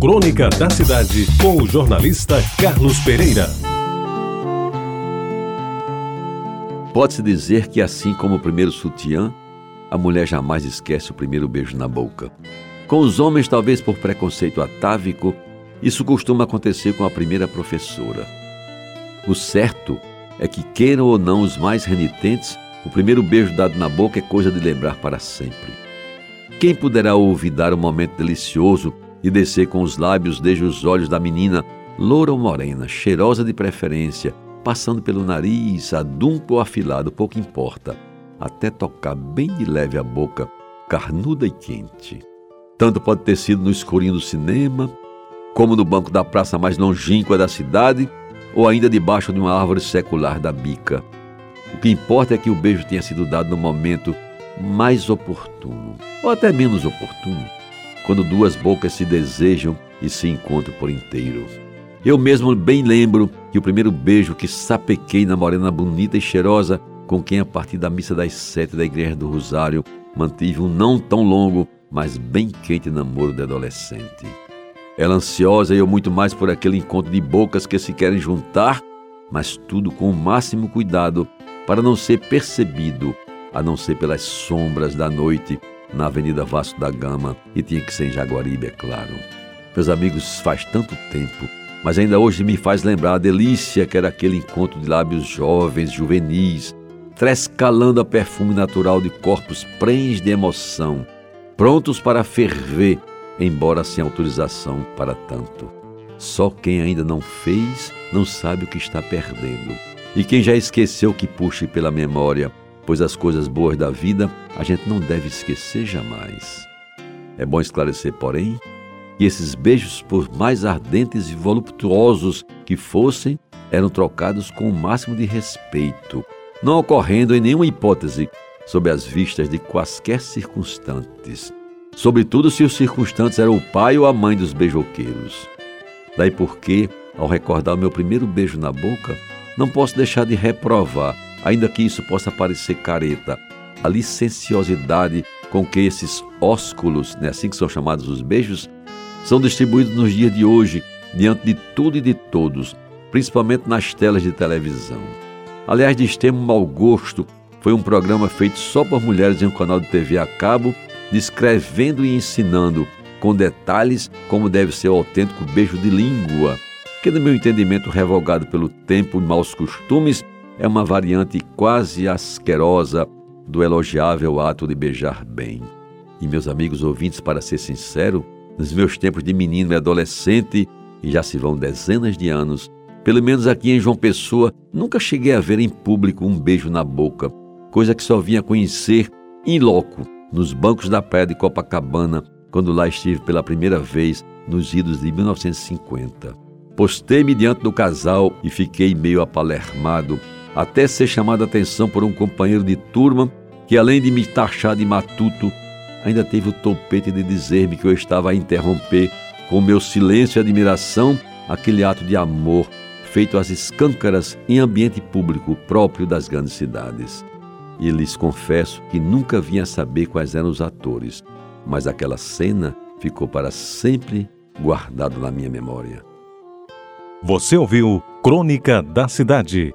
Crônica da Cidade, com o jornalista Carlos Pereira. Pode-se dizer que, assim como o primeiro sutiã, a mulher jamais esquece o primeiro beijo na boca. Com os homens, talvez por preconceito atávico, isso costuma acontecer com a primeira professora. O certo é que, queiram ou não os mais renitentes, o primeiro beijo dado na boca é coisa de lembrar para sempre. Quem poderá olvidar o momento delicioso e descer com os lábios desde os olhos da menina, loura ou morena, cheirosa de preferência, passando pelo nariz, adunco ou afilado, pouco importa, até tocar bem de leve a boca, carnuda e quente. Tanto pode ter sido no escurinho do cinema, como no banco da praça mais longínqua da cidade, ou ainda debaixo de uma árvore secular da bica. O que importa é que o beijo tenha sido dado no momento mais oportuno, ou até menos oportuno, quando duas bocas se desejam e se encontram por inteiro. Eu mesmo bem lembro que o primeiro beijo que sapequei na morena bonita e cheirosa, com quem a partir da missa das sete da Igreja do Rosário mantive um não tão longo, mas bem quente namoro de adolescente. Ela ansiosa e eu muito mais por aquele encontro de bocas que se querem juntar, mas tudo com o máximo cuidado para não ser percebido, a não ser pelas sombras da noite na Avenida Vasco da Gama e tinha que ser em Jaguaribe, é claro. Meus amigos, faz tanto tempo, mas ainda hoje me faz lembrar a delícia que era aquele encontro de lábios jovens, juvenis, trescalando a perfume natural de corpos prens de emoção, prontos para ferver, embora sem autorização para tanto. Só quem ainda não fez não sabe o que está perdendo. E quem já esqueceu que puxe pela memória pois as coisas boas da vida a gente não deve esquecer jamais. É bom esclarecer, porém, que esses beijos, por mais ardentes e voluptuosos que fossem, eram trocados com o máximo de respeito, não ocorrendo em nenhuma hipótese sob as vistas de quaisquer circunstantes, sobretudo se os circunstantes eram o pai ou a mãe dos beijoqueiros. Daí porque, ao recordar o meu primeiro beijo na boca, não posso deixar de reprovar ainda que isso possa parecer careta, a licenciosidade com que esses ósculos, né, assim que são chamados os beijos, são distribuídos nos dias de hoje, diante de tudo e de todos, principalmente nas telas de televisão. Aliás, de extremo mau gosto, foi um programa feito só por mulheres em um canal de TV a cabo, descrevendo e ensinando com detalhes como deve ser o autêntico beijo de língua, que, no meu entendimento, revogado pelo tempo e maus costumes, é uma variante quase asquerosa do elogiável ato de beijar bem. E meus amigos ouvintes, para ser sincero, nos meus tempos de menino e adolescente, e já se vão dezenas de anos, pelo menos aqui em João Pessoa, nunca cheguei a ver em público um beijo na boca, coisa que só vinha conhecer em loco, nos bancos da praia de Copacabana, quando lá estive pela primeira vez nos idos de 1950. Postei-me diante do casal e fiquei meio apalermado até ser chamado a atenção por um companheiro de turma que, além de me taxar de matuto, ainda teve o topete de dizer-me que eu estava a interromper, com meu silêncio e admiração, aquele ato de amor feito às escâncaras em ambiente público próprio das grandes cidades. E lhes confesso que nunca vinha saber quais eram os atores, mas aquela cena ficou para sempre guardado na minha memória. Você ouviu Crônica da Cidade